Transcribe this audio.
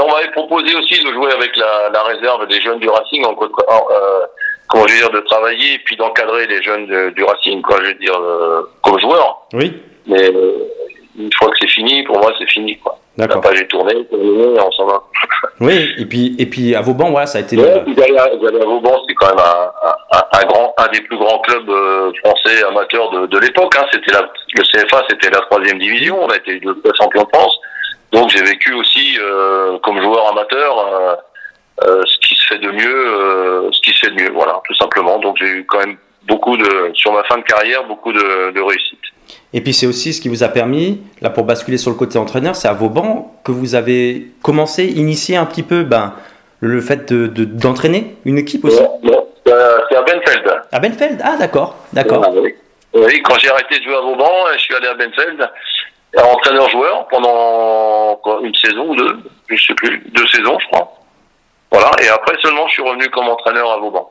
On m'avait proposé aussi de jouer avec la, la réserve des jeunes du Racing, en, euh, comment je veux dire, de travailler et puis d'encadrer les jeunes de, du Racing, quoi, je veux dire, euh, comme joueur. Oui. Mais euh, une fois que c'est fini, pour moi, c'est fini, quoi. D'accord. La page est tournée, terminée, on s'en va. Oui, et puis, et puis à Vauban, voilà, ça a été. Ouais, le- d'aller à, à Vauban, c'est quand même un, un, un grand, un des plus grands clubs euh, français amateurs de, de l'époque. Hein. C'était la, le CFA, c'était la troisième division. On a été deux fois champion de France. Donc j'ai vécu aussi euh, comme joueur amateur euh, euh, ce qui se fait de mieux, ce qui se fait de mieux. Voilà, tout simplement. Donc j'ai eu quand même beaucoup de, sur ma fin de carrière, beaucoup de, de réussite. Et puis c'est aussi ce qui vous a permis, là pour basculer sur le côté entraîneur, c'est à Vauban que vous avez commencé, initié un petit peu ben, le fait de- de- d'entraîner une équipe aussi? Bon, euh, c'est à Benfeld. À Benfeld? Ah d'accord, d'accord. Oui. Oui, quand j'ai arrêté de jouer à Vauban, je suis allé à Benfeld, entraîneur-joueur pendant une saison ou deux, je sais plus, deux saisons je crois. Voilà, et après seulement je suis revenu comme entraîneur à Vauban.